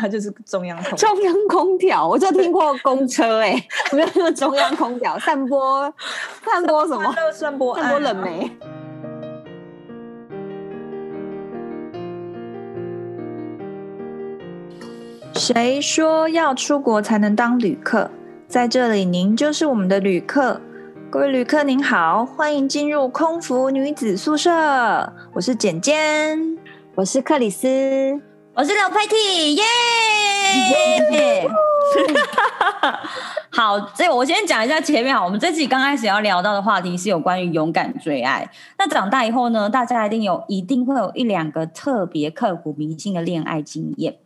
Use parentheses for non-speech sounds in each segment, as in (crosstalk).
它就是中央空调。中央空调，我就听过公车、欸，哎，没有那个中央空调，散播散播什么？散播散播冷媒。谁说要出国才能当旅客？在这里，您就是我们的旅客。各位旅客您好，欢迎进入空服女子宿舍。我是简简，我是克里斯，我是刘佩蒂，耶、yeah! (laughs) 好，这我先讲一下前面好，我们这期刚开始要聊到的话题是有关于勇敢追爱。那长大以后呢，大家一定有，一定会有一两个特别刻骨铭心的恋爱经验。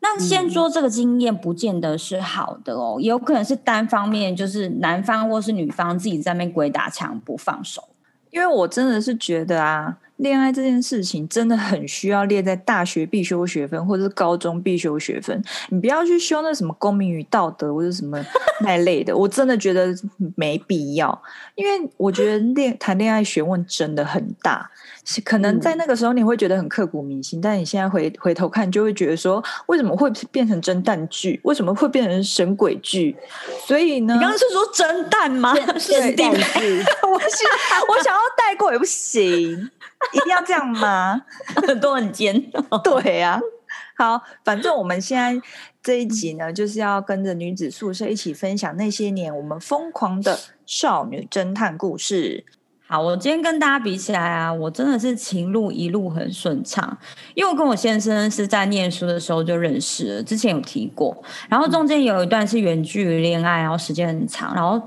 那先说这个经验不见得是好的哦，也有可能是单方面，就是男方或是女方自己在那边鬼打墙不放手。因为我真的是觉得啊，恋爱这件事情真的很需要列在大学必修学分或者是高中必修学分。你不要去修那什么公民与道德或者什么那类的，我真的觉得没必要。因为我觉得恋谈恋爱学问真的很大。可能在那个时候你会觉得很刻骨铭心，嗯、但你现在回回头看，就会觉得说，为什么会变成侦探剧？为什么会变成神鬼剧？所以呢，你刚刚是说侦探吗？(laughs) 侦探剧，(laughs) 我想我想要带过也不行，(laughs) 一定要这样吗？(laughs) 都很尖，(laughs) 对呀、啊。好，反正我们现在这一集呢，就是要跟着女子宿舍一起分享那些年我们疯狂的少女侦探故事。好，我今天跟大家比起来啊，我真的是情路一路很顺畅，因为我跟我先生是在念书的时候就认识了，之前有提过，然后中间有一段是远距离恋爱，然后时间很长，然后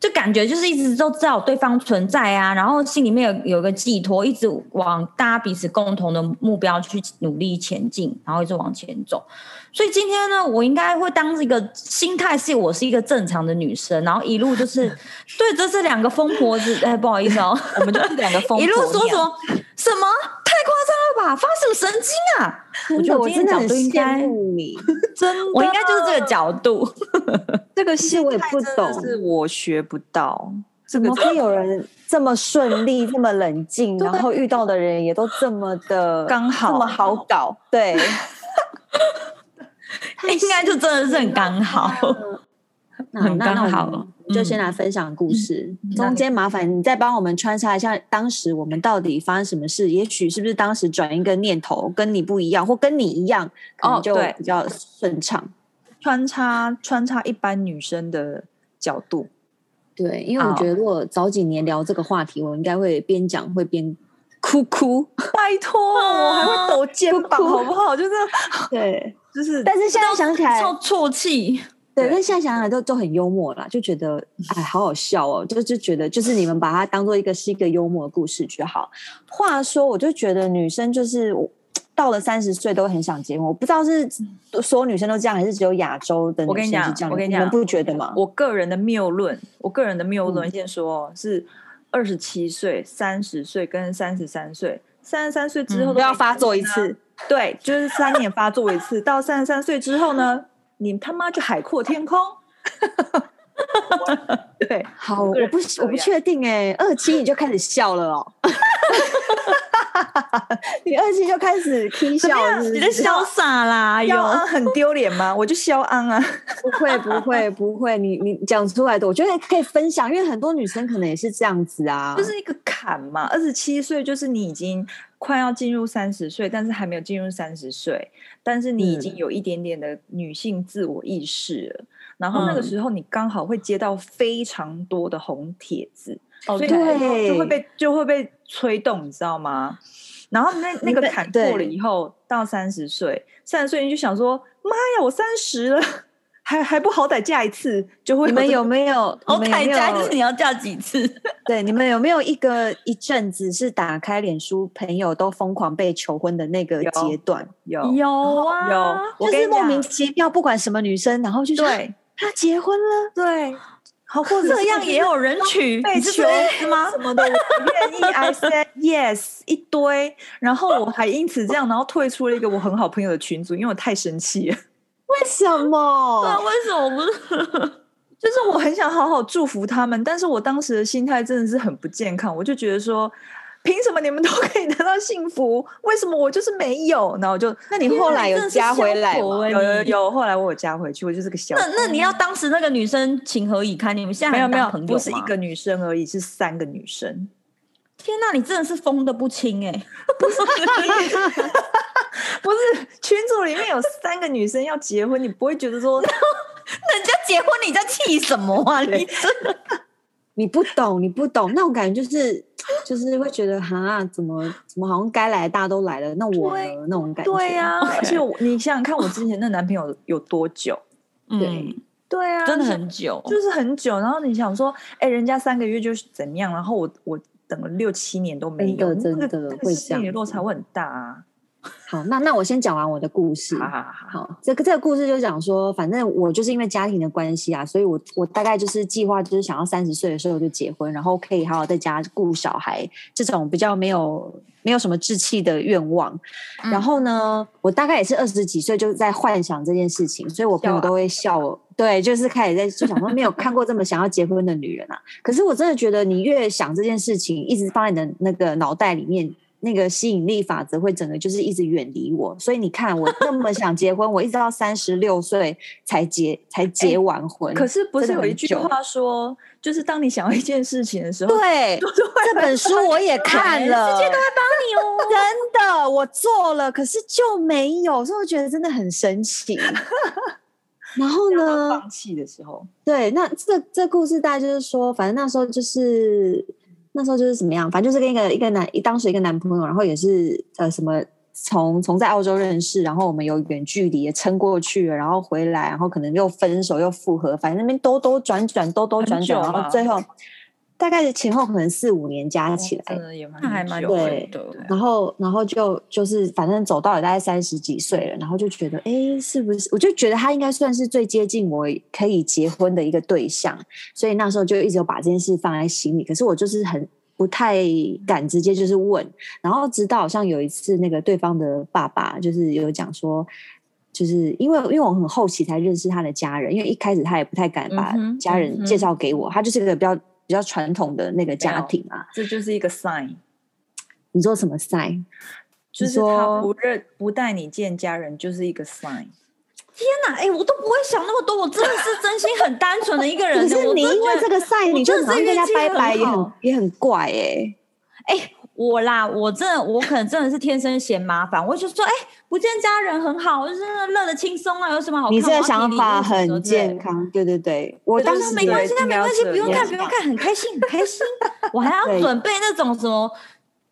就感觉就是一直都知道对方存在啊，然后心里面有有个寄托，一直往大家彼此共同的目标去努力前进，然后一直往前走。所以今天呢，我应该会当一个心态是我是一个正常的女生，然后一路就是 (laughs) 对着这两个疯婆子，哎，不好意思哦，(laughs) 我们就是两个疯婆子，一路说说什么太夸张了吧？发什么神经啊？我觉得我今天角度应该 (laughs) 真的，我应该就是这个角度。这个戏我也不懂，是我学不到。怎么会有人这么顺利、这么冷静，然后遇到的人也都这么的刚好，这么好搞？对。(laughs) 应该就真的是很刚好，(laughs) 很刚好。就先来分享故事，嗯、中间麻烦你再帮我们穿插一下，当时我们到底发生什么事？也许是不是当时转一个念头跟你不一样，或跟你一样，可能就比较顺畅。穿插穿插一般女生的角度，对，因为我觉得如果早几年聊这个话题，我应该会边讲会边哭哭。拜托，我还会抖肩膀，(laughs) 好不好？就是对。就是，但是现在想起来，超啜泣。对，但现在想起来都都很幽默啦，就觉得 (laughs) 哎，好好笑哦，就就觉得就是你们把它当做一个是一个幽默的故事就好。话说，我就觉得女生就是到了三十岁都很想结婚，我不知道是所有女生都这样，还是只有亚洲的女生是这样。我跟你讲，我跟你讲，你们不觉得吗？我个人的谬论，我个人的谬论，先说是二十七岁、三十岁跟三十三岁，三十三岁之后都要发作一次。对，就是三年发作一次，到三十三岁之后呢，你他妈就海阔天空。对，(laughs) 好，我不我不确定哎，二七你就开始笑了哦。(laughs) 你二七就开始哭笑了，你在笑啥 (laughs) 啦？有很丢脸吗？我就笑安啊，不会不会不会，你你讲出来的，我觉得可以分享，因为很多女生可能也是这样子啊，就是一个坎嘛。二十七岁就是你已经。快要进入三十岁，但是还没有进入三十岁，但是你已经有一点点的女性自我意识了。嗯、然后那个时候，你刚好会接到非常多的红帖子，哦，所以就会被就会被催动，你知道吗？然后那那个坎过了以后，到三十岁，三十岁你就想说：妈呀，我三十了。还还不好歹嫁一次就会？你们有没有？(laughs) 好歹嫁一次你要嫁几次？(laughs) 对，你们有没有一个一阵子是打开脸书，朋友都疯狂被求婚的那个阶段？有有，有啊，有，就是莫名其妙，不管什么女生，然后就说对，她结婚了，对，好，或者这样也有人娶被求吗？什么的，我愿意，(laughs) I said yes，一堆，然后我还因此这样，然后退出了一个我很好朋友的群组，因为我太生气了。为什么？对啊，为什么不是？(laughs) 就是我很想好好祝福他们，但是我当时的心态真的是很不健康。我就觉得说，凭什么你们都可以得到幸福？为什么我就是没有？然后就那你后来有加回来吗？欸、有有有，后来我有加回去，我就是个小。那那你要当时那个女生情何以堪？你们现在还没有没有，不是一个女生而已，是三个女生。天哪，你真的是疯的不轻哎、欸！不是，(laughs) (laughs) 不是群组里面有三个女生要结婚，你不会觉得说人家结婚你在气什么啊？你真的。你不懂，你不懂那种感觉，就是 (laughs) 就是会觉得哈，怎么怎么好像该来的大家都来了，那我呢那种感觉。对呀、啊，(laughs) 而且你想想看，我之前那男朋友有多久？对、嗯、对啊，真的很久，就是很久。然后你想说，哎、欸，人家三个月就是怎样，然后我我等了六七年都没有，真的真的、那个、会这样，落差会很大啊。好，那那我先讲完我的故事。好，好，好，好，这个这个故事就讲说，反正我就是因为家庭的关系啊，所以我我大概就是计划就是想要三十岁的时候就结婚，然后可以好好在家顾小孩，这种比较没有没有什么志气的愿望。嗯、然后呢，我大概也是二十几岁就在幻想这件事情，所以我朋友都会笑我。对，就是开始在就想说，没有看过这么想要结婚的女人啊。可是我真的觉得，你越想这件事情，一直放在你的那个脑袋里面。那个吸引力法则会整个就是一直远离我，所以你看我那么想结婚，我一直到三十六岁才结才结完婚。可是不是有一句话说，就是当你想要一件事情的时候，对，这本书我也看了，世界都会帮你哦。(laughs) 真的，我做了，可是就没有，所以我觉得真的很神奇。(laughs) 然后呢，放弃的时候，对，那这这故事大概就是说，反正那时候就是。那时候就是怎么样，反正就是跟一个一个男，当时一个男朋友，然后也是呃什么，从从在澳洲认识，然后我们有远距离也撑过去了，然后回来，然后可能又分手又复合，反正那边兜兜转转，兜兜转转，然后最后大概前后可能四五年加起来，哦、那还蛮对的。然后然后就就是反正走到了大概三十几岁了，然后就觉得哎，是不是？我就觉得他应该算是最接近我可以结婚的一个对象，所以那时候就一直有把这件事放在心里。可是我就是很。不太敢直接就是问，然后直到好像有一次，那个对方的爸爸就是有讲说，就是因为因为我很后期才认识他的家人，因为一开始他也不太敢把家人介绍给我，嗯嗯、他就是个比较比较传统的那个家庭啊，这就是一个 sign。你说什么 sign？就是他不认不带你见家人，就是一个 sign。天哪，哎、欸，我都不会想那么多，我真的是真心很单纯的一个人。(laughs) 可是你因为这个赛，你就跟人家拜拜也很也很怪哎、欸。哎、欸，我啦，我真的，我可能真的是天生嫌麻烦。我就说，哎、欸，不见家人很好，我就是乐得轻松啊，有什么好看？你这个想法很健康，对对对。我当时没关系，那没关系，不用看，不用看，很开心，很开心。我还要准备那种什么。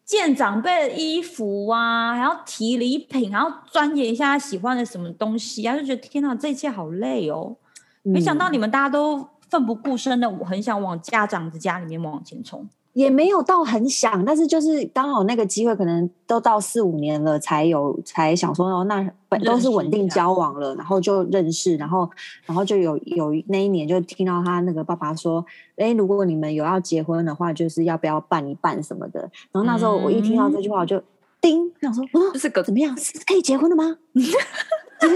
见长辈的衣服啊，还要提礼品，然后钻研一下他喜欢的什么东西啊，就觉得天哪，这一切好累哦。嗯、没想到你们大家都奋不顾身的，我很想往家长的家里面往前冲。也没有到很想，但是就是刚好那个机会，可能都到四五年了才有，才想说哦，那本都是稳定交往了，然后就认识，然后然后就有有那一年就听到他那个爸爸说，哎，如果你们有要结婚的话，就是要不要办一办什么的。然后那时候我一听到这句话，我就叮，想说，哦，这是个怎么样？是可以结婚了吗？(laughs) 就是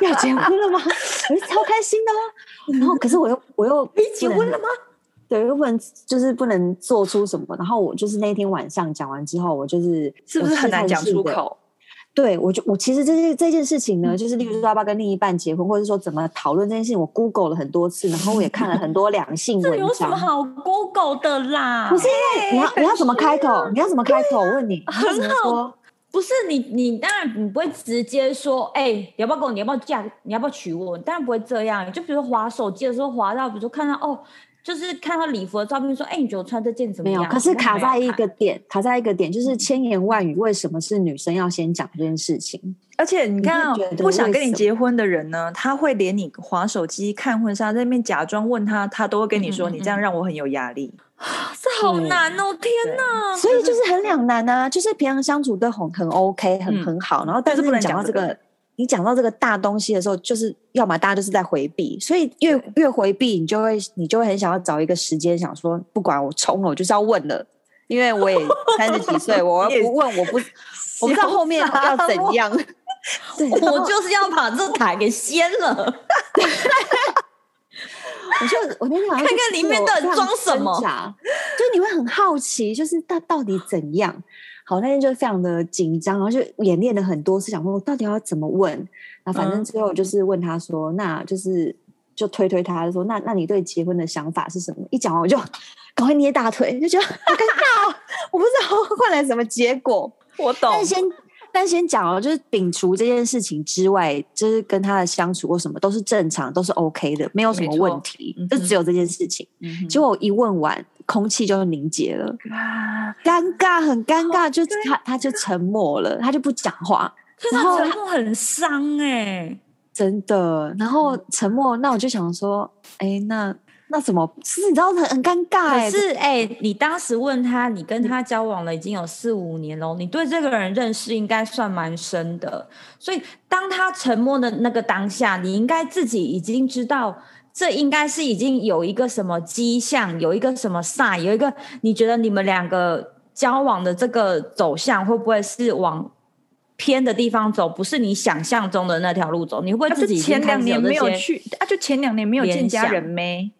要结婚了吗？(laughs) 我就超开心的哦。然后可是我又我又 (laughs) 结婚了吗？对，又不能就是不能做出什么，然后我就是那天晚上讲完之后，我就是是不是很难讲出口？对，我就我其实这件这件事情呢，就是例如说要不要跟另一半结婚，或者说怎么讨论这件事情，我 Google 了很多次，然后我也看了很多两性 (laughs) 文章。这有什么好 Google 的啦？不是因为你要你要怎么开口？你要怎么开口？我问你，很好。不是你你当然你不会直接说，哎、欸，你要不要跟我？你要不要嫁？你要不要娶我？你当然不会这样。就比如说滑手机的时候，滑到比如说看到哦。就是看到礼服的照片，说：“哎、欸，你觉得我穿这件怎么样？”没有，可是卡在一个点，卡在一个点，就是千言万语，为什么是女生要先讲这件事情？而且你看，不想跟你结婚的人呢，他会连你滑手机、看婚纱，在那边假装问他，他都会跟你说：“嗯、你这样让我很有压力。嗯”这好难哦！天哪！所以就是很两难啊，就是平常相处都很很 OK，很、嗯、很好，然后但是不能讲到这个。你讲到这个大东西的时候，就是要么大家就是在回避，所以越越回避，你就会你就会很想要找一个时间，想说不管我冲了，我就是要问了，因为我也 (laughs) 三十几岁，我不问我不我不知道后面要怎样，(laughs) 我就是要把这台给掀了。(laughs) 我就我那天晚上看看里面到底装什么，就你会很好奇，就是他到底怎样？好，那天就非常的紧张，然后就演练了很多次，想问我到底要怎么问。那反正最后就是问他说，嗯、那就是就推推他，就说那那你对结婚的想法是什么？一讲完我就 (laughs) 赶快捏大腿，就觉得好尴尬，我不知道 (laughs) 换来什么结果。我懂。但先但先讲哦，就是摒除这件事情之外，就是跟他的相处或什么都是正常，都是 OK 的，没有什么问题，就只有这件事情。嗯、结果我一问完。空气就凝结了，尴尬，很尴尬，就他他就沉默了，他就不讲话，(laughs) 然后沉默很伤哎，真的。然后沉默，那我就想说，哎，那那怎么？是你知道很很尴尬哎。可是哎，你当时问他，你跟他交往了已经有四五年喽，你对这个人认识应该算蛮深的，所以当他沉默的那个当下，你应该自己已经知道。这应该是已经有一个什么迹象，有一个什么 sign，有一个你觉得你们两个交往的这个走向会不会是往偏的地方走？不是你想象中的那条路走？你会不会自己前两年没有去啊？就前两年没有见家人没？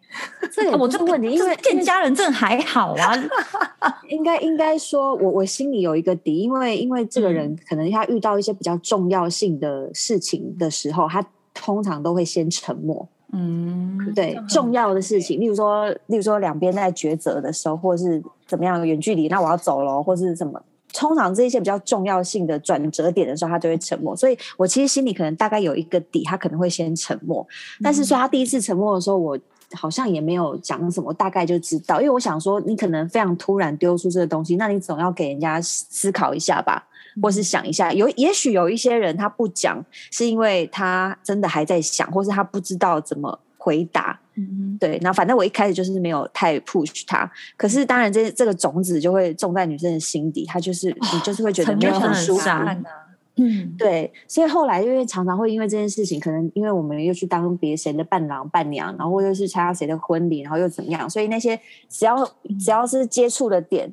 这我这个问题，因为见家人这还好啊。(laughs) 应该应该说我我心里有一个底，因为因为这个人可能他遇到一些比较重要性的事情的时候，他通常都会先沉默。嗯，对，重要的事情，例如说，例如说两边在抉择的时候，或者是怎么样远距离，那我要走了，或是什么，通常这些比较重要性的转折点的时候，他就会沉默。所以我其实心里可能大概有一个底，他可能会先沉默。但是说他第一次沉默的时候，我好像也没有讲什么，大概就知道，因为我想说，你可能非常突然丢出这个东西，那你总要给人家思考一下吧。或是想一下，有也许有一些人他不讲，是因为他真的还在想，或是他不知道怎么回答。嗯，对。那反正我一开始就是没有太 push 他，可是当然这这个种子就会种在女生的心底，她就是你就是会觉得没有很舒服。嗯，对。所以后来因为常常会因为这件事情，可能因为我们又去当别谁的伴郎伴娘，然后或者是参加谁的婚礼，然后又怎么样，所以那些只要只要是接触的点。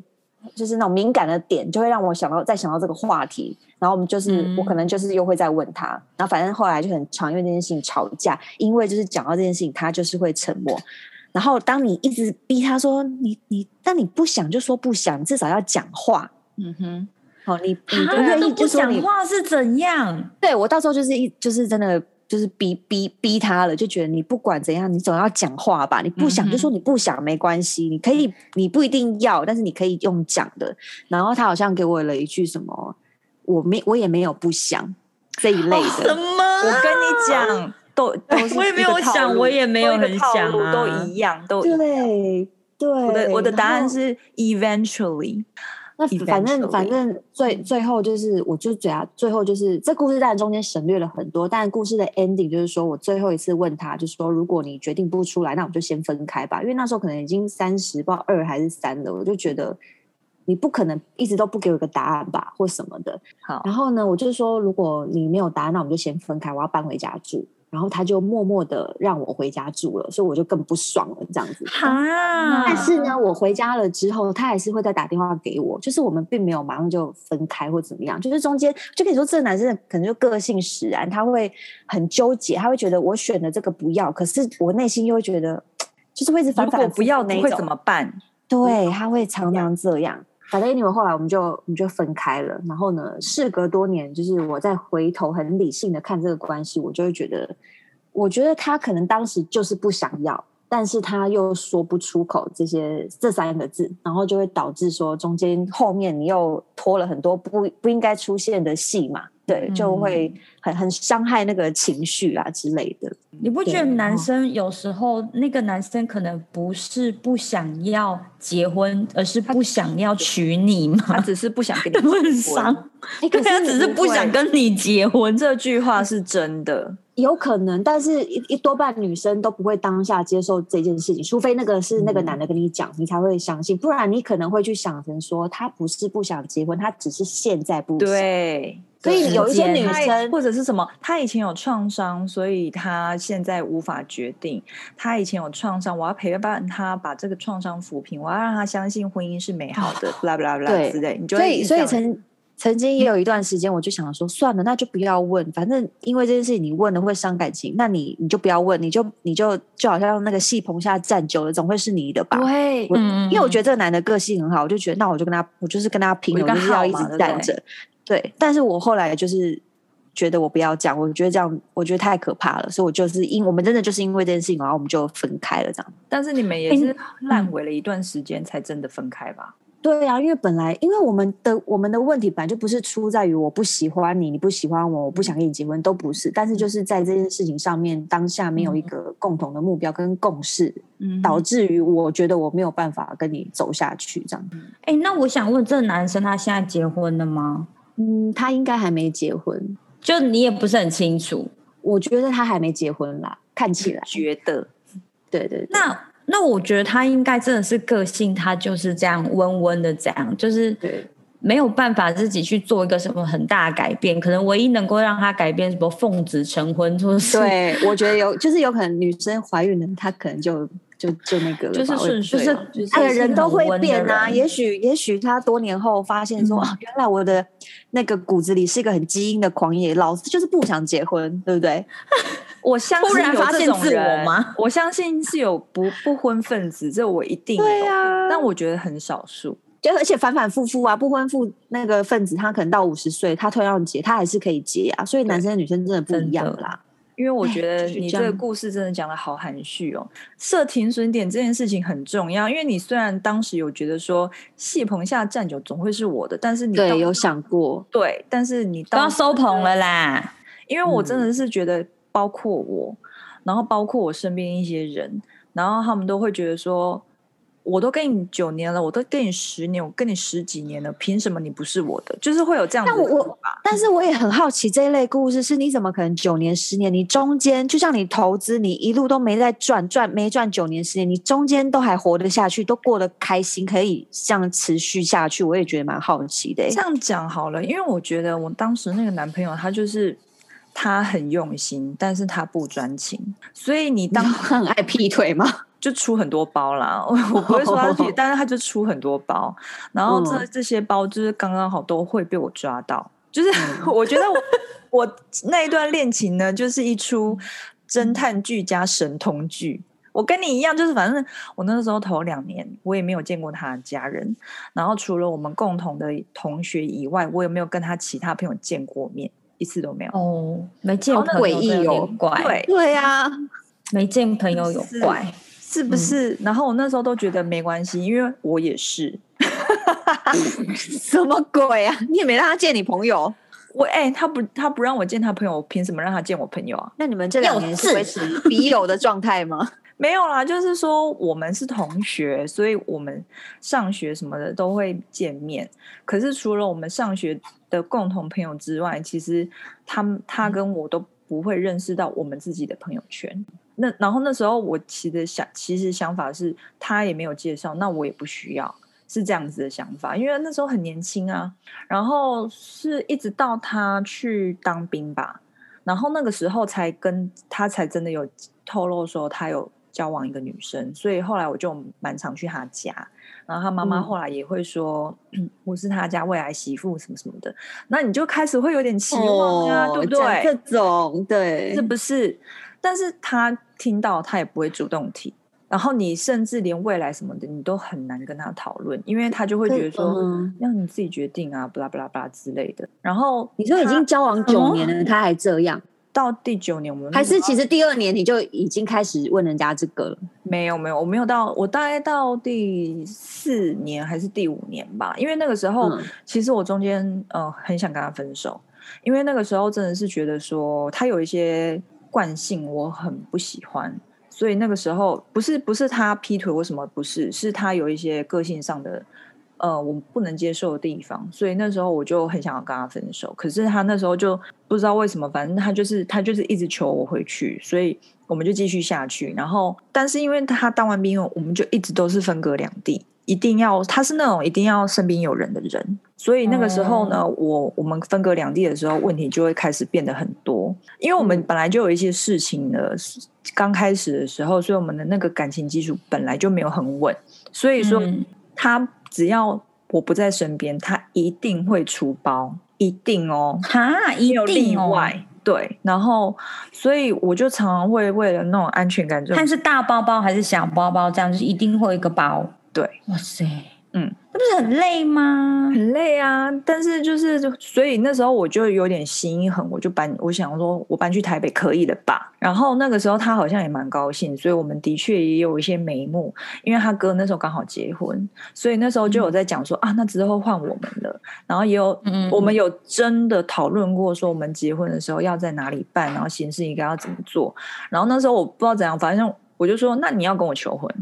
就是那种敏感的点，就会让我想到再想到这个话题，然后我们就是、嗯、我可能就是又会再问他，然后反正后来就很常因为这件事情吵架，因为就是讲到这件事情，他就是会沉默。然后当你一直逼他说你你，但你不想就说不想，至少要讲话。嗯哼，好、哦，你你不愿意就说你讲话是怎样？对我到时候就是一就是真的。就是逼逼逼他了，就觉得你不管怎样，你总要讲话吧。你不想就说你不想，没关系，你可以，你不一定要，但是你可以用讲的。然后他好像给我了一句什么，我没我也没有不想这一类的。哦、什么？我跟你讲，(laughs) 都都是我也没有想，我也没有很想啊，都一样，都对对。我的我的答案是 eventually。那反正反正最最后就是，我就觉得，最后就是这故事当然中间省略了很多，但故事的 ending 就是说我最后一次问他，就是说如果你决定不出来，那我们就先分开吧，因为那时候可能已经三十，不知道二还是三了，我就觉得你不可能一直都不给我一个答案吧，或什么的。好，然后呢，我就是说如果你没有答案，那我们就先分开，我要搬回家住。然后他就默默的让我回家住了，所以我就更不爽了，这样子。啊！但是呢，我回家了之后，他还是会再打电话给我，就是我们并没有马上就分开或怎么样，就是中间就可以说，这个男生可能就个性使然，他会很纠结，他会觉得我选的这个不要，可是我内心又会觉得，就是会一直反反复复不要，你会怎么办？对，他会常常这样。反正因为后来我们就我们就分开了，然后呢，事隔多年，就是我再回头很理性的看这个关系，我就会觉得，我觉得他可能当时就是不想要，但是他又说不出口这些这三个字，然后就会导致说中间后面你又拖了很多不不应该出现的戏嘛。对，就会很很伤害那个情绪啊之类的。你不觉得男生有时候那个男生可能不是不想要结婚，而是不想要娶你吗？他只是不想跟你 (laughs) 结婚。很伤。可是他只是不想跟你结婚，这句话是真的，有可能。但是一一多半女生都不会当下接受这件事情，除非那个是那个男的跟你讲，嗯、你才会相信。不然你可能会去想成说，他不是不想结婚，他只是现在不想。对。所以有一些女生或者是什么，她以前有创伤，所以她现在无法决定。她以前有创伤，我要陪伴她把这个创伤抚平，我要让她相信婚姻是美好的，blah blah blah 之类。你就所以所以曾曾经也有一段时间，我就想说，算了，那就不要问，反正因为这件事情你问了会伤感情，那你你就不要问，你就你就就好像那个戏棚下站久了，总会是你的吧？对，因为我觉得这个男的个性很好，我就觉得那我就跟他，我就是跟他拼了，我就是要一直站着。对，但是我后来就是觉得我不要讲，我觉得这样我觉得太可怕了，所以我就是因我们真的就是因为这件事情，然后我们就分开了这样。但是你们也是烂尾了一段时间才真的分开吧？对啊，因为本来因为我们的我们的问题本来就不是出在于我不喜欢你，你不喜欢我，我不想跟你结婚，都不是。但是就是在这件事情上面，当下没有一个共同的目标跟共识，嗯，导致于我觉得我没有办法跟你走下去这样。哎，那我想问，这个男生他现在结婚了吗？嗯，他应该还没结婚，就你也不是很清楚。我觉得他还没结婚啦，看起来觉得，对对对。那。那我觉得他应该真的是个性，他就是这样温温的，这样就是没有办法自己去做一个什么很大的改变。可能唯一能够让他改变，什么奉子成婚，就是对，我觉得有，就是有可能女生怀孕了，她可能就就就那个了，就是顺遂，就是哎，人都会变啊。也许也许他多年后发现说，啊，原来我的那个骨子里是一个很基因的狂野，老子就是不想结婚，对不对？我相信有这种人吗？我相信是有不不婚分子，这我一定有。对啊，但我觉得很少数。就而且反反复复啊，不婚妇那个分子，他可能到五十岁，他突然要结，他还是可以结啊。所以男生女生真的不一样啦。因为我觉得你这个故事真的讲的好含蓄哦。设停损点这件事情很重要，因为你虽然当时有觉得说戏棚下站久总会是我的，但是你对有想过对，但是你都要收棚了啦。因为我真的是觉得。包括我，然后包括我身边一些人，然后他们都会觉得说，我都跟你九年了，我都跟你十年，我跟你十几年了，凭什么你不是我的？就是会有这样的。但我，但是我也很好奇这一类故事是，你怎么可能九年十年？你中间就像你投资，你一路都没在赚，赚没赚九年十年，你中间都还活得下去，都过得开心，可以这样持续下去，我也觉得蛮好奇的。这样讲好了，因为我觉得我当时那个男朋友他就是。他很用心，但是他不专情，所以你当他很爱劈腿吗？就出很多包啦，(laughs) 我不会说他劈，(laughs) 但是他就出很多包，然后这这些包就是刚刚好都会被我抓到，就是 (laughs) 我觉得我我那一段恋情呢，就是一出侦探剧加神通剧。我跟你一样，就是反正我那个时候头两年，我也没有见过他的家人，然后除了我们共同的同学以外，我也没有跟他其他朋友见过面。一次都没有。哦，没见朋友有怪，对对呀，没见朋友有怪，是不是？然后我那时候都觉得没关系，因为我也是，(laughs) 什么鬼啊？你也没让他见你朋友，我哎，他不他不让我见他朋友，我凭什么让他见我朋友啊？那你们这两年是维持笔友的状态吗？(laughs) 没有啦，就是说我们是同学，所以我们上学什么的都会见面。可是除了我们上学的共同朋友之外，其实他他跟我都不会认识到我们自己的朋友圈。那然后那时候我其实想，其实想法是他也没有介绍，那我也不需要，是这样子的想法。因为那时候很年轻啊，然后是一直到他去当兵吧，然后那个时候才跟他才真的有透露说他有。交往一个女生，所以后来我就蛮常去他家，然后他妈妈后来也会说、嗯、(clears throat) 我是他家未来媳妇什么什么的，那你就开始会有点期望啊，哦、对不对？这种对，是不是？但是他听到他也不会主动提，然后你甚至连未来什么的你都很难跟他讨论，因为他就会觉得说让你自己决定啊，巴拉巴拉巴拉之类的。然后你说已经交往九年了，他还这样。到第九年，我们还是其实第二年你就已经开始问人家这个了？没有没有，我没有到，我大概到第四年还是第五年吧。因为那个时候，嗯、其实我中间呃很想跟他分手，因为那个时候真的是觉得说他有一些惯性我很不喜欢，所以那个时候不是不是他劈腿或什么，不是，是他有一些个性上的。呃，我不能接受的地方，所以那时候我就很想要跟他分手。可是他那时候就不知道为什么，反正他就是他就是一直求我回去，所以我们就继续下去。然后，但是因为他当完兵，我们就一直都是分隔两地，一定要他是那种一定要身边有人的人。所以那个时候呢，嗯、我我们分隔两地的时候，问题就会开始变得很多。因为我们本来就有一些事情呢，刚开始的时候，所以我们的那个感情基础本来就没有很稳。所以说他。只要我不在身边，他一定会出包，一定哦，哈，一定哦，有例外。对，然后所以我就常常会为了那种安全感，就看是大包包还是小包包，这样就是一定会一个包。对，哇塞。嗯，那不是很累吗？很累啊！但是就是，所以那时候我就有点心一狠，我就搬，我想说，我搬去台北可以的吧？然后那个时候他好像也蛮高兴，所以我们的确也有一些眉目，因为他哥那时候刚好结婚，所以那时候就有在讲说、嗯、啊，那之后换我们了。然后也有，嗯，我们有真的讨论过说，我们结婚的时候要在哪里办，然后形式应该要怎么做。然后那时候我不知道怎样，反正我就说，那你要跟我求婚，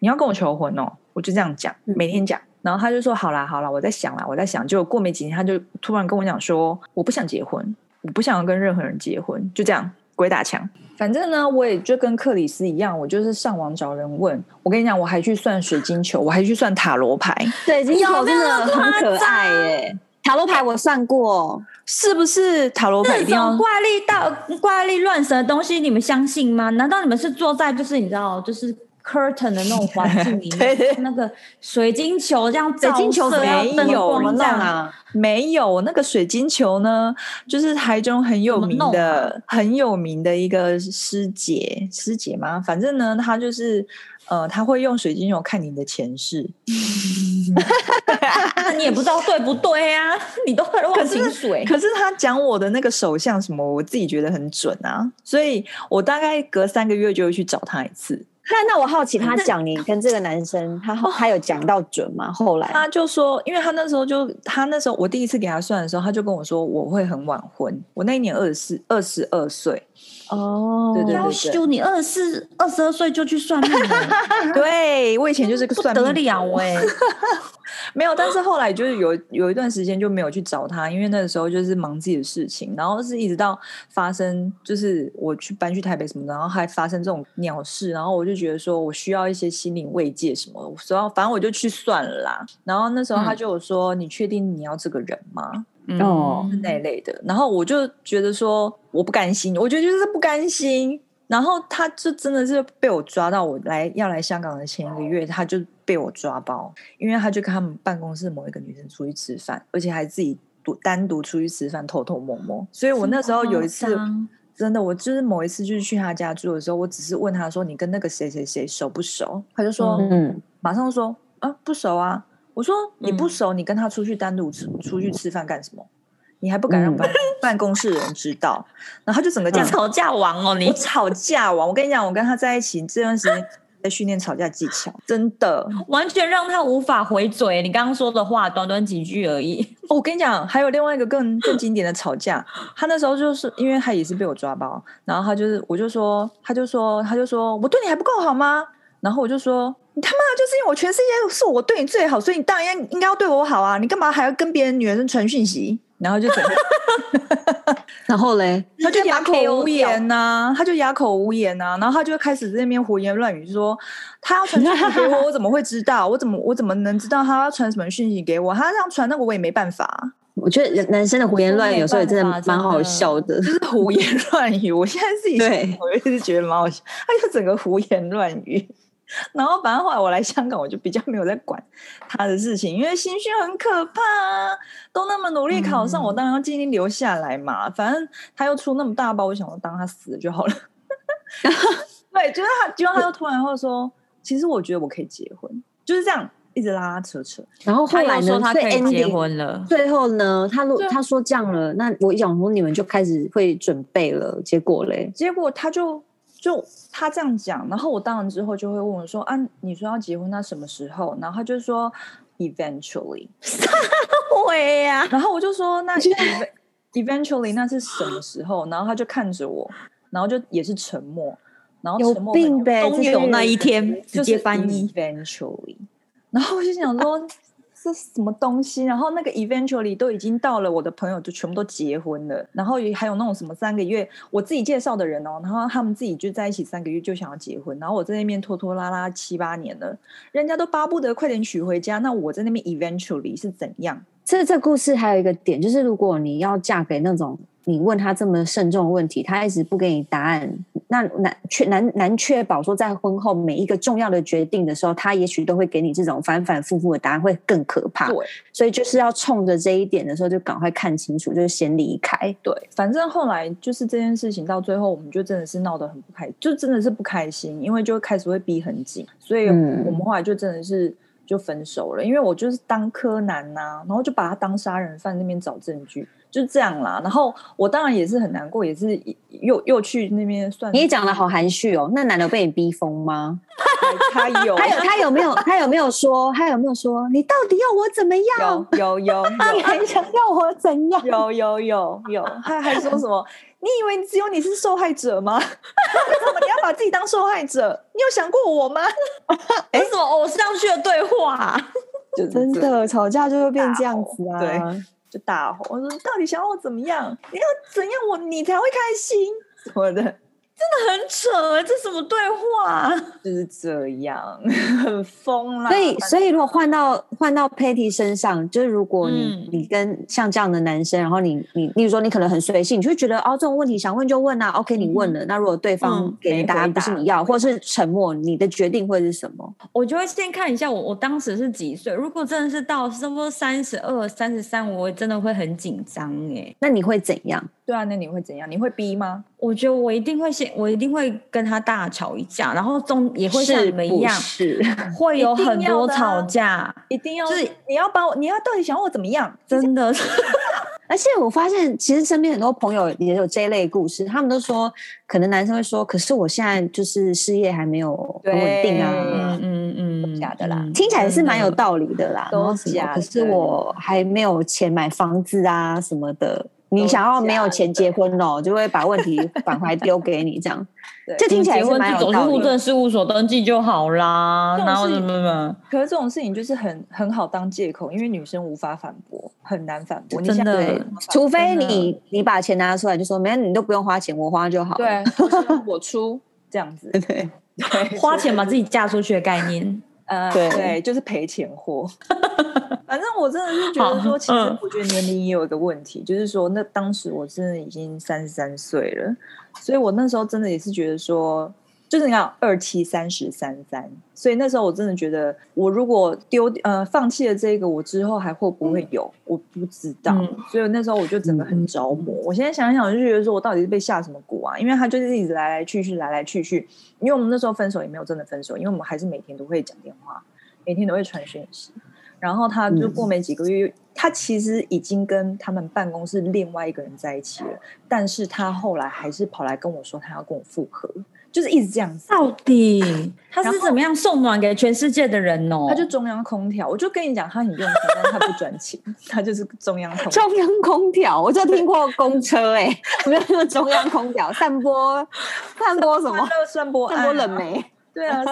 你要跟我求婚哦。我就这样讲，每天讲，然后他就说好啦好啦，我在想啦，我在想。结果过没几天，他就突然跟我讲说，我不想结婚，我不想要跟任何人结婚，就这样鬼打墙。反正呢，我也就跟克里斯一样，我就是上网找人问。我跟你讲，我还去算水晶球，我还去算塔罗牌。水晶球真的很可爱耶，塔罗牌我算过，是不是塔罗牌一定要？这种怪力到怪力乱神的东西，你们相信吗？难道你们是坐在就是你知道就是？curtain 的那种环境里面，(laughs) 对对，那个水晶球这样，水晶球没有啊？没有，那个水晶球呢，就是台中很有名的、很有名的一个师姐，师姐吗？反正呢，她就是呃，他会用水晶球看你的前世。那 (laughs) 你也不知道对不对、啊？你都会忘情水。可是他讲我的那个手相什么，我自己觉得很准啊，所以我大概隔三个月就会去找他一次。(laughs) 那那我好奇，他讲你跟这个男生，他他有讲到准吗？后来他就说，因为他那时候就他那时候我第一次给他算的时候，他就跟我说我会很晚婚。我那一年二十四二十二岁哦，对对对，就你二十四二十二岁就去算命了，对我以前就是个算命不得了哎、欸。(laughs) 没有，但是后来就是有有一段时间就没有去找他，因为那个时候就是忙自己的事情，然后是一直到发生，就是我去搬去台北什么的，然后还发生这种鸟事，然后我就觉得说我需要一些心灵慰藉什么，所以反正我就去算了啦。然后那时候他就有说：“嗯、你确定你要这个人吗？”哦、嗯，那一类的。然后我就觉得说我不甘心，我觉得就是不甘心。然后他就真的是被我抓到，我来要来香港的前一个月，他就被我抓包，因为他就跟他们办公室某一个女生出去吃饭，而且还自己独单独出去吃饭，偷偷摸摸。所以我那时候有一次，真的，我就是某一次就是去他家住的时候，我只是问他说：“你跟那个谁谁谁熟不熟？”他就说：“嗯，马上说啊，不熟啊。”我说：“你不熟，你跟他出去单独吃出去吃饭干什么？”你还不敢让办 (laughs) 办公室的人知道，然后他就整个这样吵架王哦，你吵架王！我跟你讲，我跟他在一起这段时间 (laughs) 在训练吵架技巧，真的完全让他无法回嘴。你刚刚说的话，短短几句而已。哦，我跟你讲，还有另外一个更更经典的吵架，他那时候就是因为他也是被我抓包，然后他就是我就说，他就说，他就说我对你还不够好吗？然后我就说，你他妈就是因为我全世界是我对你最好，所以你当然应该要对我好啊！你干嘛还要跟别人女人传讯息？然后就整个，(laughs) 然后嘞，他就哑口无言呐、啊，他就哑口无言呐、啊，然后他就开始在那边胡言乱语，说他要传讯息给我，我怎么会知道？我怎么我怎么能知道他要传什么讯息给我？他这样传那个我也没办法。我觉得男生的胡言乱语有时候也真的蛮好笑的，就是胡言乱语。我现在自己对我一直觉得蛮好笑，他就整个胡言乱语。然后，反正后来我来香港，我就比较没有在管他的事情，因为新训很可怕啊，都那么努力考上，嗯、我当然要尽力留下来嘛。反正他又出那么大包，我想说当他死了就好了。(laughs) 对，就是他，结果他又突然会说，其实我觉得我可以结婚，就是这样一直拉拉扯扯。然后后来呢，他可以结婚了。最后呢，他如他说这样了，那我想说你们就开始会准备了。结果嘞，结果他就。就他这样讲，然后我当然之后就会问我说：“啊，你说要结婚，那什么时候？”然后他就说：“Eventually。”会呀。然后我就说：“那 (laughs) eventually 那是什么时候？”然后他就看着我，然后就也是沉默，然后沉默有病呗，终有那一天直接翻译 eventually。然后我就想说。这是什么东西？然后那个 eventually 都已经到了，我的朋友就全部都结婚了。然后还有那种什么三个月，我自己介绍的人哦，然后他们自己就在一起三个月就想要结婚，然后我在那边拖拖拉拉七八年了，人家都巴不得快点娶回家，那我在那边 eventually 是怎样？这这故事还有一个点，就是如果你要嫁给那种你问他这么慎重的问题，他一直不给你答案。那难确难难确保说在婚后每一个重要的决定的时候，他也许都会给你这种反反复复的答案，会更可怕。对，所以就是要冲着这一点的时候，就赶快看清楚，就是先离开。对，反正后来就是这件事情到最后，我们就真的是闹得很不开心，就真的是不开心，因为就开始会逼很紧，所以我们后来就真的是就分手了。因为我就是当柯南呐、然后就把他当杀人犯那边找证据。就这样啦，然后我当然也是很难过，也是又又去那边算。你讲的好含蓄哦，那男的被你逼疯吗？(laughs) 他有，他有，他有没有？他有没有说？他有没有说？你到底要我怎么样？有有有，你 (laughs) 还想要我怎样？有有有有，他还说什么？你以为只有你是受害者吗？(laughs) 为什么你要把自己当受害者？你有想过我吗？哎，什么偶像剧的对话？真的吵架就会变这样子啊？对。就大吼，我说你到底想要我怎么样？你要怎样我你才会开心什么的。真的很扯，这什么对话？就是这样，(laughs) 很疯啦。所以，所以如果换到换到 Patty 身上，就是如果你、嗯、你跟像这样的男生，然后你你，例如说你可能很随性，你就会觉得哦，这种问题想问就问啊。OK，你问了，嗯、那如果对方给你答案不是你要，嗯、或是沉默，你的决定会是什么？我就会先看一下我我当时是几岁。如果真的是到差不多三十二、三十三，我真的会很紧张哎。那你会怎样？对啊，那你会怎样？你会逼吗？我觉得我一定会先，我一定会跟他大吵一架，然后中也会像你们一样，是，是 (laughs) 会有很多吵架，一定要，就是你要把我，你要到底想要我怎么样？真的。(laughs) 而且我发现，其实身边很多朋友也有这一类故事，他们都说，可能男生会说，可是我现在就是事业还没有很稳定啊，嗯嗯嗯，假的啦，听起来是蛮有道理的啦，都假，可是我还没有钱买房子啊什么的。你想要没有钱结婚哦，就会把问题返回丢给你，这样，(laughs) 这听起来是蛮有道理的。走去户政事务所登记就好啦，然后什么什么。可是这种事情就是很很好当借口，因为女生无法反驳，很难反驳。真的，除非你你把钱拿出来，就说没，你都不用花钱，我花就好。对，我出这样子。(laughs) 对，花钱把自己嫁出去的概念。呃，对，就是赔钱货。(laughs) 反正我真的是觉得说，其实我觉得年龄也有一个问题，嗯、就是说，那当时我真的已经三十三岁了，所以我那时候真的也是觉得说，就是你看二七三十三三，所以那时候我真的觉得，我如果丢呃放弃了这个，我之后还会不会有？嗯、我不知道，嗯、所以那时候我就整个很着魔。嗯、我现在想想，我就觉得说我到底是被下什么蛊啊？因为他就是一直来来去去，来来去去。因为我们那时候分手也没有真的分手，因为我们还是每天都会讲电话，每天都会传讯息。然后他就过没几个月，嗯、他其实已经跟他们办公室另外一个人在一起了，但是他后来还是跑来跟我说他要跟我复合，就是一直这样子。到底 (clears throat) 他是怎么样送暖给全世界的人哦？他就中央空调，我就跟你讲，他很用心，但他不赚钱，(laughs) 他就是中央空调。中央空调，我就听过公车哎、欸，没有听过中央空调，散播散播什么？散播散播冷媒。对啊，(laughs)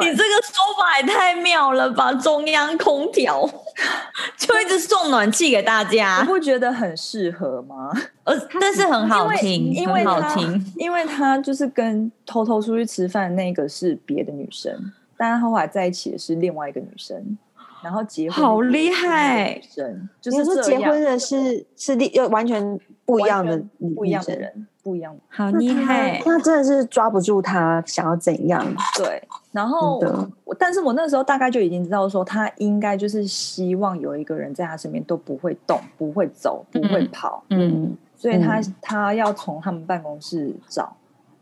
你这个说法也太妙了吧！中央空调就一直送暖气给大家，你不觉得很适合吗？(laughs) 呃，但是很好听，因为很好听，因为他就是跟偷偷出去吃饭那个是别的女生，但他后来在一起的是另外一个女生，然后结婚好厉害，女生就是说结婚的是是又完全不一样的不一样的人。不一样，好厉害！那真的是抓不住他想要怎样。对，然后，但是我那时候大概就已经知道说，他应该就是希望有一个人在他身边都不会动、不会走、不会跑。嗯，所以他他要从他们办公室找。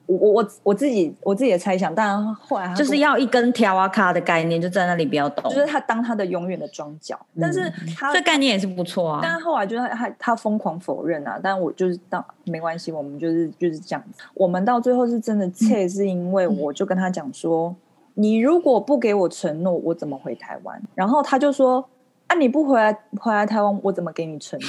我我我我自己我自己的猜想，但后来就是要一根条啊卡的概念，就在那里不要动，就是他当他的永远的庄脚。但是他这概念也是不错啊。但后来就是他他疯狂否认啊，但我就是当没关系，我们就是就是这样子。我们到最后是真的切，是因为我就跟他讲说，你如果不给我承诺，我怎么回台湾？然后他就说，啊，你不回来回来台湾，我怎么给你承诺？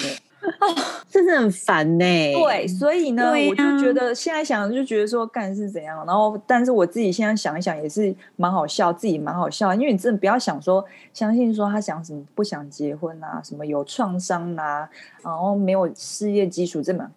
哦，(laughs) 真的很烦呢、欸。对，所以呢，啊、我就觉得现在想就觉得说干是怎样，然后但是我自己现在想一想也是蛮好笑，自己蛮好笑，因为你真的不要想说相信说他想什么不想结婚啊，什么有创伤啊，然后没有事业基础，这么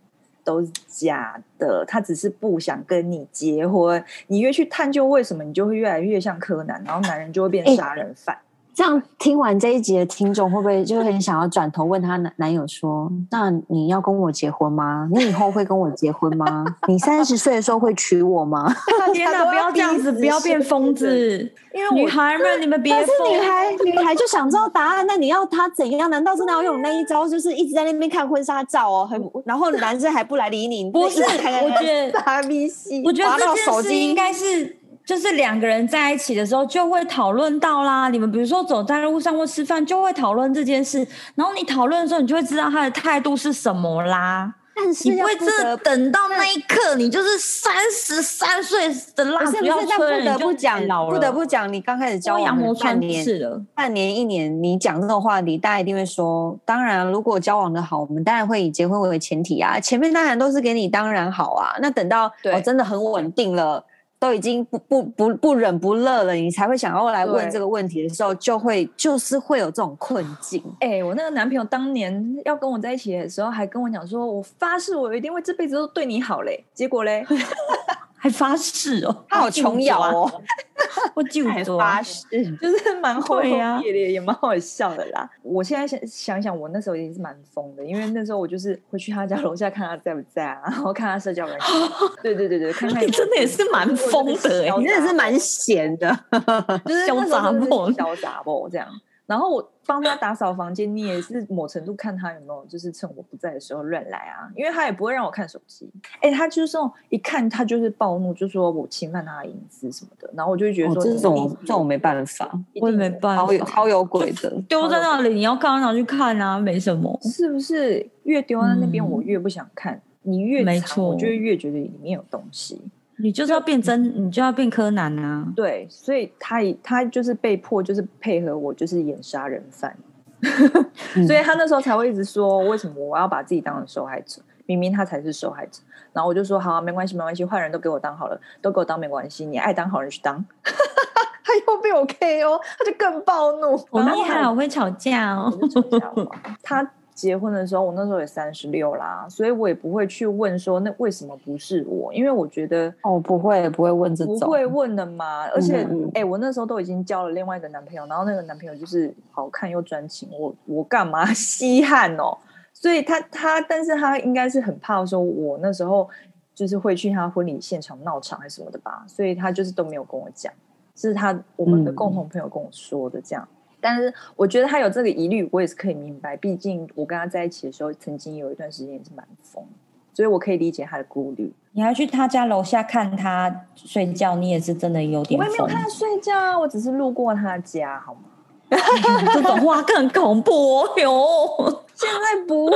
都是假的。他只是不想跟你结婚，你越去探究为什么，你就会越来越像柯南，然后男人就会变杀人犯。欸这样听完这一集的听众会不会就很想要转头问她男男友说：“那你要跟我结婚吗？你以后会跟我结婚吗？你三十岁的时候会娶我吗？” (laughs) 天哪，不要这样子，不要变疯子。因为女孩们，你们别疯。但是女孩，女孩就想知道答案。那你要她怎样？难道真的要用那一招，就是一直在那边看婚纱照哦？很，然后男生还不来理你？不是，我觉得 (laughs) 傻逼戏。我觉得这件事应该是。就是两个人在一起的时候就会讨论到啦，你们比如说走在路上或吃饭就会讨论这件事，然后你讨论的时候，你就会知道他的态度是什么啦。但是你不会真的等到那一刻，你就是三十三岁的蜡烛要吹，不得不讲，不得不讲，你刚开始交往半年，半年一年，你讲这种话题，大家一定会说，当然，如果交往的好，我们当然会以结婚为前提啊，前面当然都是给你当然好啊，那等到我真的很稳定了。都已经不不不不忍不乐了，你才会想要来问这个问题的时候，就会就是会有这种困境。哎、欸，我那个男朋友当年要跟我在一起的时候，还跟我讲说：“我发誓，我一定会这辈子都对你好嘞。”结果嘞。还发誓哦，(laughs) 他好琼瑶哦，(laughs) 我就 (laughs) 发誓，就是蛮轰轰烈烈，也蛮好笑的啦。我现在想想想，我那时候也是蛮疯的，因为那时候我就是会去他家楼下看他在不在啊，然后看他社交软件。对对对对，看看你真的也是蛮疯的，你真的是蛮闲的，就是潇洒不，潇洒不这样。然后我帮他打扫房间，你也是某程度看他有没有，就是趁我不在的时候乱来啊，因为他也不会让我看手机。哎，他就是那种一看他就是暴怒，就说我侵犯他的隐私什么的。然后我就会觉得说，这种这种没办法，我也没办法，好有好有鬼的，丢在那里，你要看哪去看啊？没什么，(laughs) 是不是？越丢在那边，我越不想看。你越没错，我就会越觉得里面有东西。你就是要变真，就你就要变柯南啊！对，所以他他就是被迫，就是配合我，就是演杀人犯。嗯、(laughs) 所以他那时候才会一直说，为什么我要把自己当成受害者？明明他才是受害者。然后我就说，好、啊，没关系，没关系，坏人都给我当好了，都给我当没关系，你爱当好人去当。(laughs) 他又被我 KO，他就更暴怒。我厉害，我会吵架哦。他。结婚的时候，我那时候也三十六啦，所以我也不会去问说那为什么不是我，因为我觉得哦不会不会问这种不会问的嘛，而且哎、嗯欸，我那时候都已经交了另外一个男朋友，然后那个男朋友就是好看又专情，我我干嘛 (laughs) 稀罕哦？所以他他，但是他应该是很怕说，我那时候就是会去他婚礼现场闹场还是什么的吧，所以他就是都没有跟我讲，是他我们的共同朋友跟我说的这样。嗯但是我觉得他有这个疑虑，我也是可以明白。毕竟我跟他在一起的时候，曾经有一段时间也是蛮疯，所以我可以理解他的顾虑。你还去他家楼下看他睡觉，你也是真的有点。我也没有看他睡觉啊，我只是路过他家，好吗？(laughs) 这种话更恐怖哟！现在不会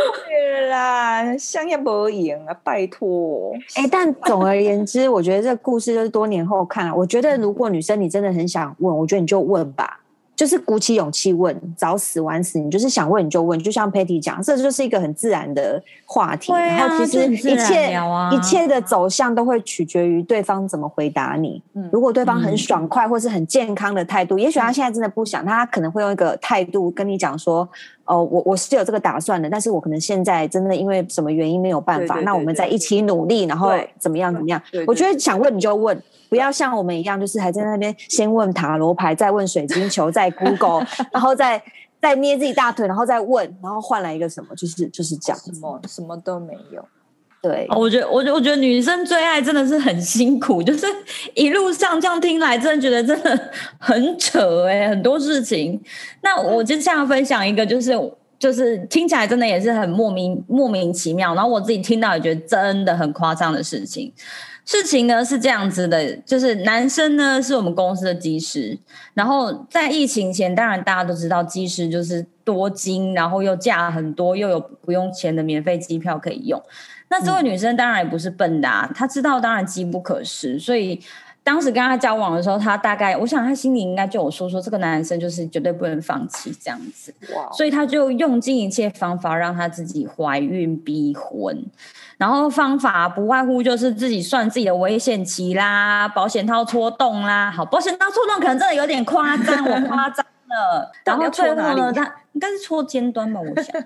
啦，相也不赢啊，拜托。哎、欸，但总而言之，我觉得这个故事就是多年后看了。我觉得如果女生你真的很想问，我觉得你就问吧。就是鼓起勇气问，早死晚死，你就是想问你就问，就像 Patty 讲，这就是一个很自然的话题。啊、然后其实一切、啊、一切的走向都会取决于对方怎么回答你。嗯、如果对方很爽快或是很健康的态度，嗯、也许他现在真的不想，他可能会用一个态度跟你讲说：“哦，我我是有这个打算的，但是我可能现在真的因为什么原因没有办法。”那我们再一起努力，然后怎么样怎么样？我觉得想问你就问。不要像我们一样，就是还在那边先问塔罗牌，再问水晶球，再 Google，(laughs) 然后再再捏自己大腿，然后再问，然后换来一个什么，就是就是这样，什么什么都没有。对，我觉得，我觉得，我觉得女生追爱真的是很辛苦，就是一路上这样听来，真的觉得真的很扯哎、欸，很多事情。那我就这样分享一个，就是就是听起来真的也是很莫名莫名其妙，然后我自己听到也觉得真的很夸张的事情。事情呢是这样子的，就是男生呢是我们公司的机师，然后在疫情前，当然大家都知道机师就是多金，然后又假很多，又有不用钱的免费机票可以用。那这位女生当然也不是笨的啊，她知道当然机不可失，所以当时跟他交往的时候，他大概我想他心里应该就有说说这个男生就是绝对不能放弃这样子，所以他就用尽一切方法让他自己怀孕逼婚。然后方法不外乎就是自己算自己的危险期啦，保险套戳洞啦。好，保险套戳洞可能真的有点夸张，我夸张了。(laughs) 然后最后呢，他应该是戳尖端吧，我想。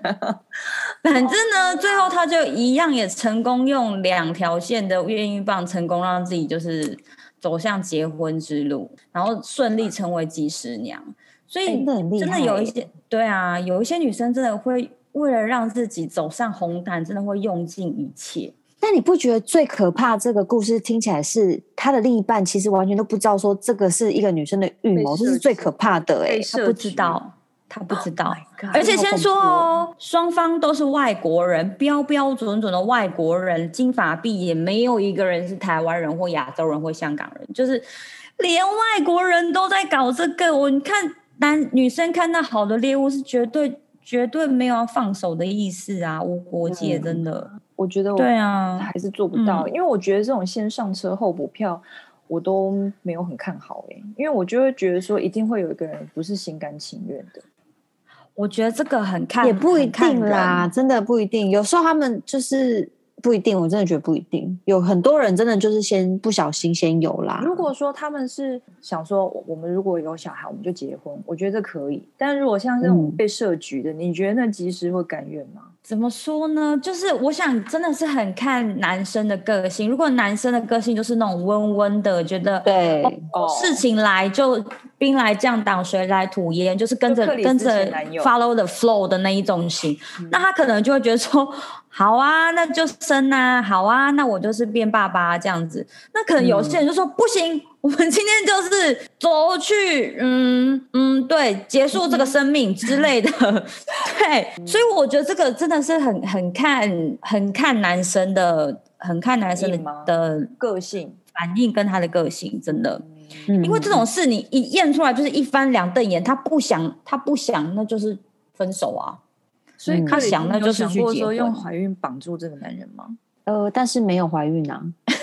(laughs) 反正呢，最后他就一样也成功用两条线的验孕棒，成功让自己就是走向结婚之路，然后顺利成为机师娘。所以真的有一些，对啊，有一些女生真的会为了让自己走上红毯，真的会用尽一切。但你不觉得最可怕这个故事听起来是她的另一半其实完全都不知道说这个是一个女生的预谋，这是最可怕的哎、欸，他不知道，他不知道。Oh、而且先说哦，双方都是外国人，标标准准的外国人，金发碧眼，没有一个人是台湾人或亚洲人或香港人，就是连外国人都在搞这个。我你看男女生看到好的猎物是绝对绝对没有要放手的意思啊，无国界真的。嗯我觉得我对啊，还是做不到，因为我觉得这种先上车后补票，我都没有很看好哎，因为我就会觉得说，一定会有一个人不是心甘情愿的。我觉得这个很看，也不一定啦，真的不一定。有时候他们就是。不一定，我真的觉得不一定。有很多人真的就是先不小心先有啦。如果说他们是想说，我们如果有小孩，我们就结婚，我觉得这可以。但如果像这种被设局的，嗯、你觉得那及时会甘愿吗？怎么说呢？就是我想，真的是很看男生的个性。如果男生的个性就是那种温温的，觉得对、哦、事情来就兵来将挡，水来土掩，就是跟着跟着 follow the flow 的那一种型，嗯、那他可能就会觉得说。好啊，那就生啊！好啊，那我就是变爸爸这样子。那可能有些人就说、嗯、不行，(laughs) 我们今天就是走去，嗯嗯，对，结束这个生命之类的。(laughs) 对，所以我觉得这个真的是很很看很看男生的，很看男生的的个性反应跟他的个性，真的。嗯、因为这种事你一验出来就是一翻两瞪眼，他不想，他不想，那就是分手啊。所以他想，那就是去结婚。用怀孕绑住这个男人吗？呃，但是没有怀孕啊。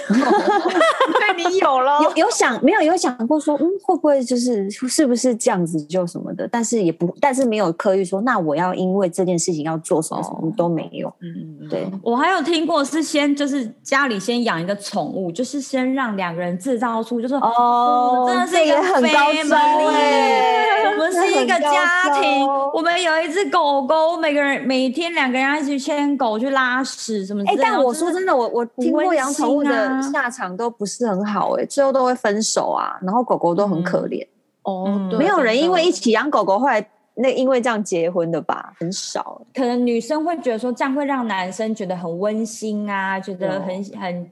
(laughs) 对，你有了，有有想没有有想过说，嗯，会不会就是是不是这样子就什么的？但是也不，但是没有刻意说，那我要因为这件事情要做什么什么都没有。嗯嗯，对。我还有听过是先就是家里先养一个宠物，就是先让两个人制造出，就是哦，真的是一个很高招哎。(laughs) 我们是一个家庭，我们有一只狗狗，每个人每天两个人一起牵狗去拉屎什么的。哎，但我说真的，我我听过养宠物的下场都不是很好哎，最后都会分手啊，然后狗狗都很可怜。哦，没有人因为一起养狗狗后来那因为这样结婚的吧？很少。可能女生会觉得说这样会让男生觉得很温馨啊，觉得很很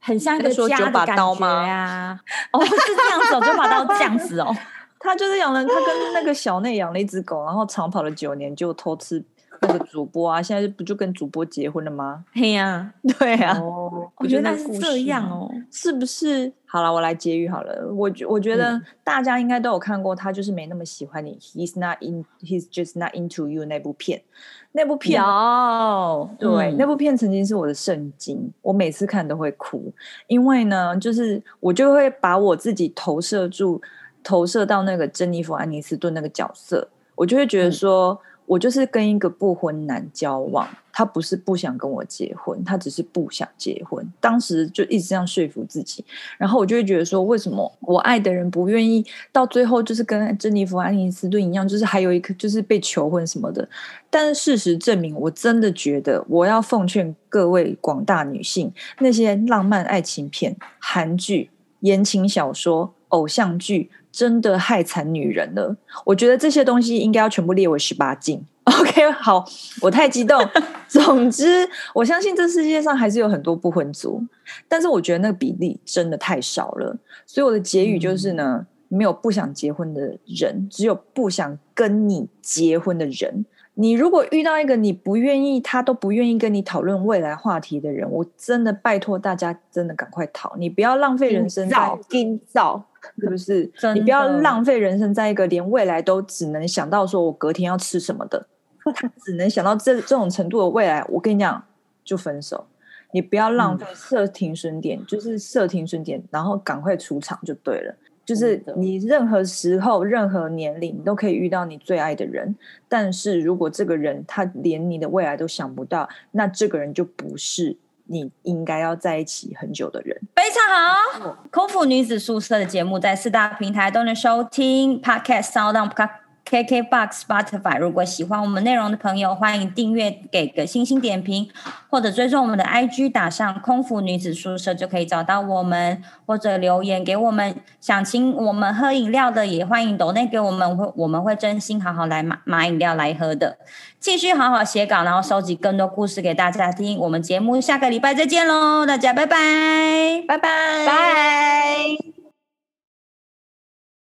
很像一个家的感觉啊。哦，是这样子，九把刀这样子哦。(laughs) 他就是养了，他跟那个小内养了一只狗，然后长跑了九年，就偷吃那个主播啊！现在不就跟主播结婚了吗？(laughs) 嘿呀，对呀。哦，我觉得是这样哦，是不是？好了，我来结语好了。我觉我觉得大家应该都有看过，他就是没那么喜欢你。He's not in, he's just not into you 那部片，那部片有对，那部片曾经是我的圣经，我每次看都会哭，因为呢，就是我就会把我自己投射住。投射到那个珍妮弗·安妮斯顿那个角色，我就会觉得说，嗯、我就是跟一个不婚男交往，他不是不想跟我结婚，他只是不想结婚。当时就一直这样说服自己，然后我就会觉得说，为什么我爱的人不愿意到最后就是跟珍妮弗·安妮斯顿一样，就是还有一个就是被求婚什么的？但是事实证明，我真的觉得我要奉劝各位广大女性，那些浪漫爱情片、韩剧、言情小说、偶像剧。真的害惨女人了，我觉得这些东西应该要全部列为十八禁。(laughs) OK，好，我太激动。(laughs) 总之，我相信这世界上还是有很多不婚族，但是我觉得那个比例真的太少了。所以我的结语就是呢，嗯、没有不想结婚的人，只有不想跟你结婚的人。你如果遇到一个你不愿意，他都不愿意跟你讨论未来话题的人，我真的拜托大家，真的赶快逃！你不要浪费人生在今早。是不是？(laughs) 你不要浪费人生在一个连未来都只能想到说我隔天要吃什么的，他 (laughs) 只能想到这这种程度的未来。我跟你讲，就分手。你不要浪费设停损点，嗯、就是设停损点，然后赶快出场就对了。就是你任何时候、任何年龄，你都可以遇到你最爱的人。但是如果这个人他连你的未来都想不到，那这个人就不是。你应该要在一起很久的人，非常好。空腹女子宿舍的节目在四大平台都能收听，Podcast、SoundOn、KKBOX、Spotify。如果喜欢我们内容的朋友，欢迎订阅，给个星星点评，或者追踪我们的 IG，打上“空服女子宿舍”就可以找到我们，或者留言给我们。想请我们喝饮料的，也欢迎抖内给我们，会我们会真心好好来买买饮料来喝的。继续好好写稿，然后收集更多故事给大家听。我们节目下个礼拜再见喽，大家拜拜，拜拜，拜。